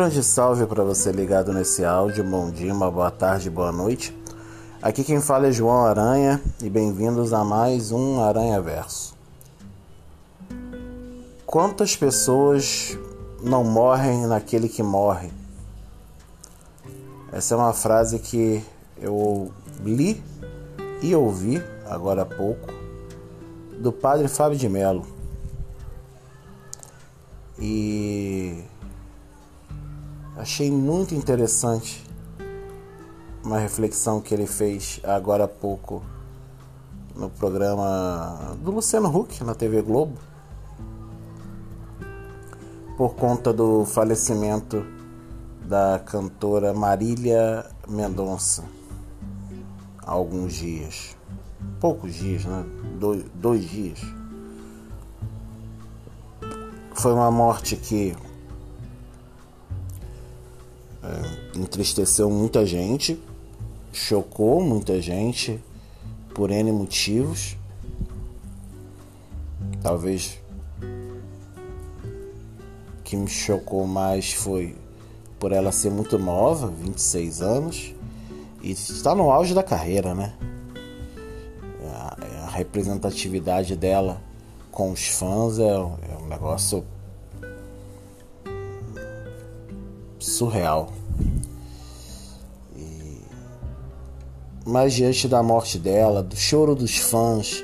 grande salve para você ligado nesse áudio. Bom dia, uma boa tarde, boa noite. Aqui quem fala é João Aranha e bem-vindos a mais um Aranha Verso. Quantas pessoas não morrem naquele que morre? Essa é uma frase que eu li e ouvi agora há pouco do padre Fábio de Mello. E achei muito interessante uma reflexão que ele fez agora há pouco no programa do Luciano Huck na TV Globo por conta do falecimento da cantora Marília Mendonça há alguns dias poucos dias, né? dois, dois dias. Foi uma morte que é, entristeceu muita gente, chocou muita gente por N motivos. Talvez o que me chocou mais foi por ela ser muito nova, 26 anos, e está no auge da carreira, né? a representatividade dela com os fãs é, é um negócio surreal. E... Mas diante da morte dela, do choro dos fãs,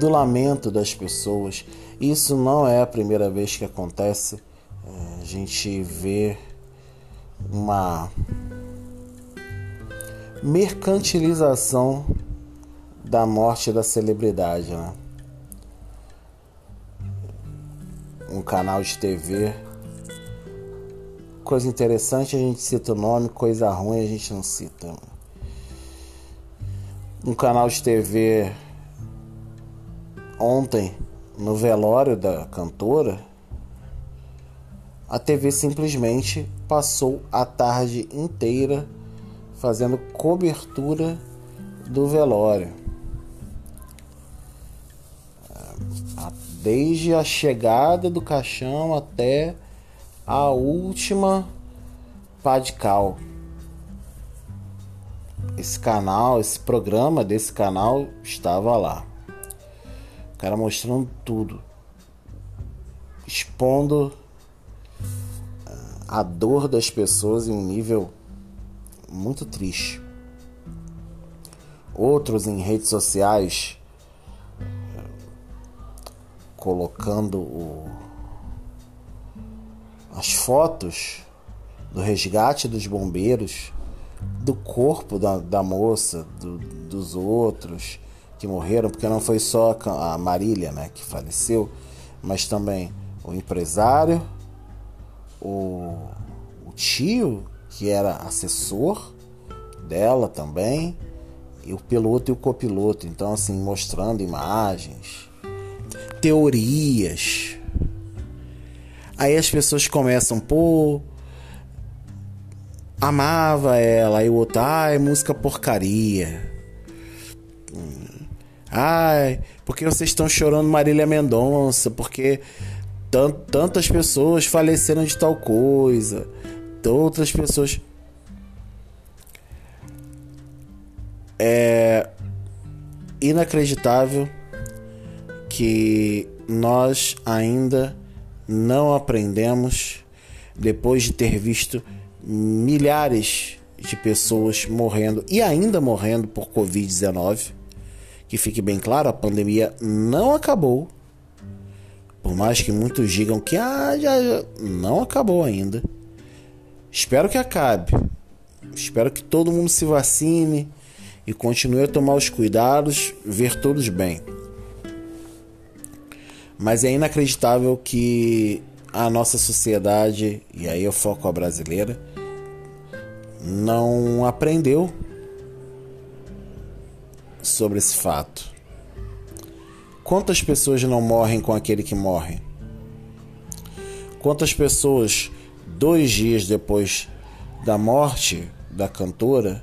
do lamento das pessoas, isso não é a primeira vez que acontece. É, a gente vê uma mercantilização da morte da celebridade, né? Um canal de TV. Coisa interessante a gente cita o nome, coisa ruim a gente não cita. Um canal de TV ontem no velório da cantora, a TV simplesmente passou a tarde inteira fazendo cobertura do velório. desde a chegada do caixão até a última pá de cal. Esse canal, esse programa desse canal estava lá. O cara mostrando tudo, expondo ah, a dor das pessoas em um nível muito triste. Outros em redes sociais colocando o, as fotos do resgate dos bombeiros, do corpo da, da moça, do, dos outros que morreram, porque não foi só a Marília né, que faleceu, mas também o empresário, o, o tio, que era assessor dela também, e o piloto e o copiloto. Então, assim, mostrando imagens teorias. Aí as pessoas começam, pô, amava ela, aí o outro, ai, música porcaria. Ai, porque vocês estão chorando Marília Mendonça? Porque tantas pessoas faleceram de tal coisa, outras pessoas. É inacreditável que nós ainda não aprendemos depois de ter visto milhares de pessoas morrendo e ainda morrendo por Covid-19. Que fique bem claro, a pandemia não acabou. Por mais que muitos digam que ah, já, já não acabou ainda. Espero que acabe. Espero que todo mundo se vacine e continue a tomar os cuidados, ver todos bem. Mas é inacreditável que a nossa sociedade, e aí eu foco a brasileira, não aprendeu sobre esse fato. Quantas pessoas não morrem com aquele que morre? Quantas pessoas, dois dias depois da morte da cantora,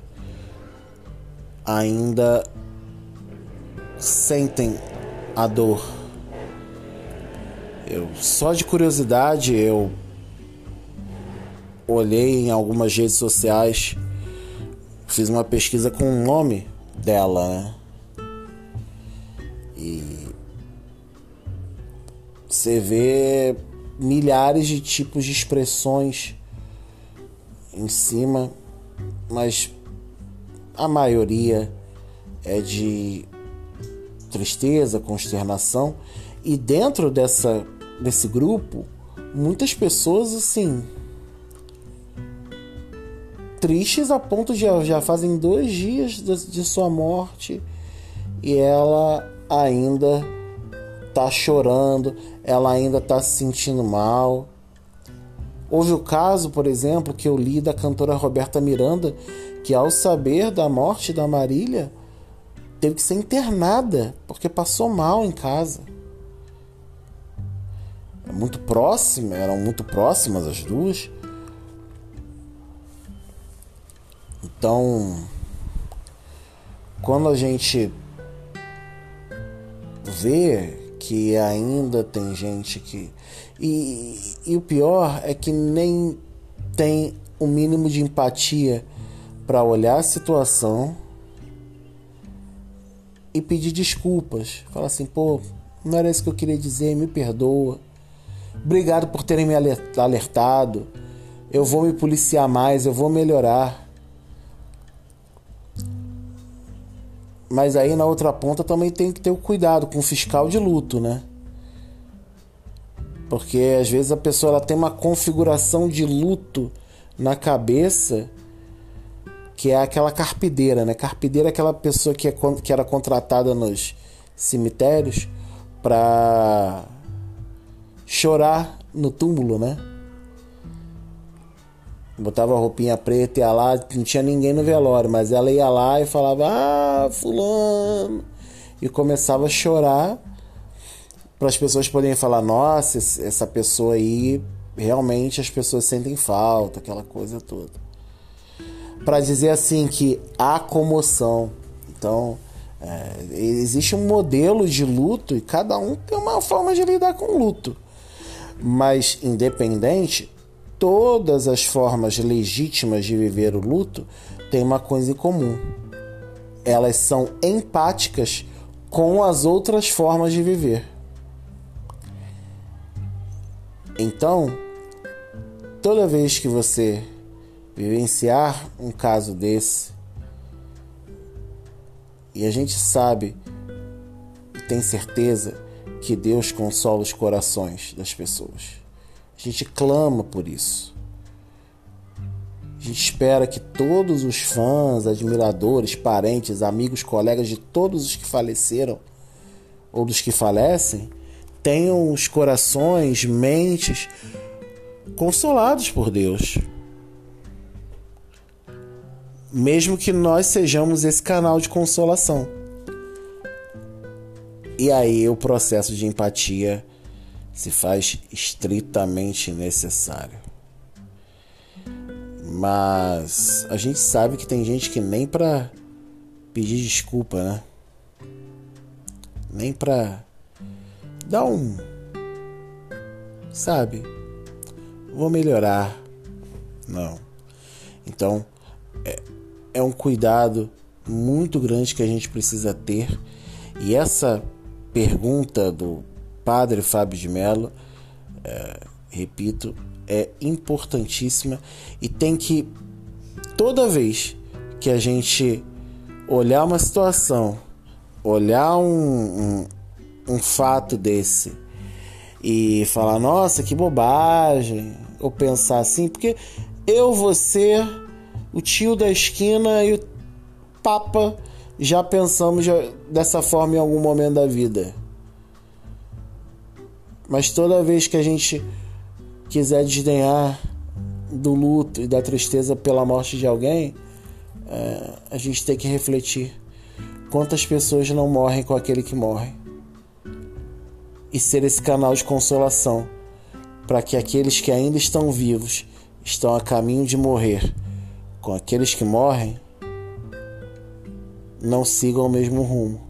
ainda sentem a dor? Eu só de curiosidade eu olhei em algumas redes sociais, fiz uma pesquisa com o nome dela, né? E você vê milhares de tipos de expressões em cima, mas a maioria é de tristeza, consternação e dentro dessa desse grupo muitas pessoas assim tristes a ponto de já fazem dois dias de, de sua morte e ela ainda tá chorando, ela ainda tá se sentindo mal. Houve o caso, por exemplo, que eu li da cantora Roberta Miranda, que ao saber da morte da Marília, teve que ser internada porque passou mal em casa. Muito próxima, eram muito próximas as duas. Então, quando a gente vê que ainda tem gente que. E, e o pior é que nem tem o mínimo de empatia para olhar a situação e pedir desculpas. Falar assim, pô, não era isso que eu queria dizer, me perdoa. Obrigado por terem me alertado. Eu vou me policiar mais, eu vou melhorar. Mas aí na outra ponta também tem que ter o cuidado com o fiscal de luto, né? Porque às vezes a pessoa ela tem uma configuração de luto na cabeça que é aquela carpideira, né? Carpideira é aquela pessoa que, é, que era contratada nos cemitérios para chorar no túmulo, né? Botava a roupinha preta, ia lá, não tinha ninguém no velório, mas ela ia lá e falava, ah, fulano. E começava a chorar para as pessoas poderem falar, nossa, essa pessoa aí, realmente as pessoas sentem falta, aquela coisa toda. Para dizer assim que há comoção. Então, é, existe um modelo de luto e cada um tem uma forma de lidar com o luto. Mas, independente, todas as formas legítimas de viver o luto têm uma coisa em comum. Elas são empáticas com as outras formas de viver. Então, toda vez que você vivenciar um caso desse, e a gente sabe tem certeza que Deus consola os corações das pessoas. A gente clama por isso. A gente espera que todos os fãs, admiradores, parentes, amigos, colegas de todos os que faleceram ou dos que falecem tenham os corações, mentes consolados por Deus. Mesmo que nós sejamos esse canal de consolação. E aí o processo de empatia se faz estritamente necessário. Mas a gente sabe que tem gente que nem para pedir desculpa, né? Nem para dar um sabe? Vou melhorar. Não. Então, é, é um cuidado muito grande que a gente precisa ter. E essa pergunta do Padre Fábio de Mello, é, repito, é importantíssima e tem que, toda vez que a gente olhar uma situação, olhar um, um, um fato desse e falar, nossa, que bobagem, ou pensar assim, porque eu vou ser o tio da esquina e o Papa já pensamos dessa forma em algum momento da vida. Mas toda vez que a gente quiser desdenhar do luto e da tristeza pela morte de alguém, é, a gente tem que refletir quantas pessoas não morrem com aquele que morre e ser esse canal de consolação para que aqueles que ainda estão vivos, estão a caminho de morrer, com aqueles que morrem, não sigam o mesmo rumo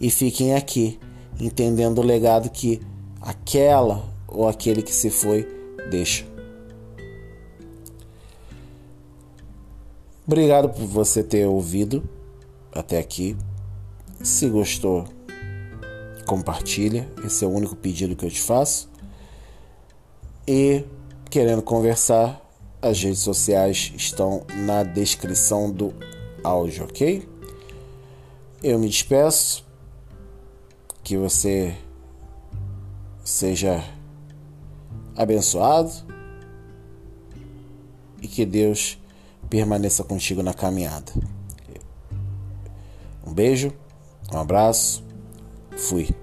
e fiquem aqui, entendendo o legado que aquela ou aquele que se foi deixa. Obrigado por você ter ouvido até aqui. Se gostou, compartilha. Esse é o único pedido que eu te faço. E querendo conversar, as redes sociais estão na descrição do áudio, ok? Eu me despeço. Que você seja abençoado e que Deus permaneça contigo na caminhada. Um beijo, um abraço, fui.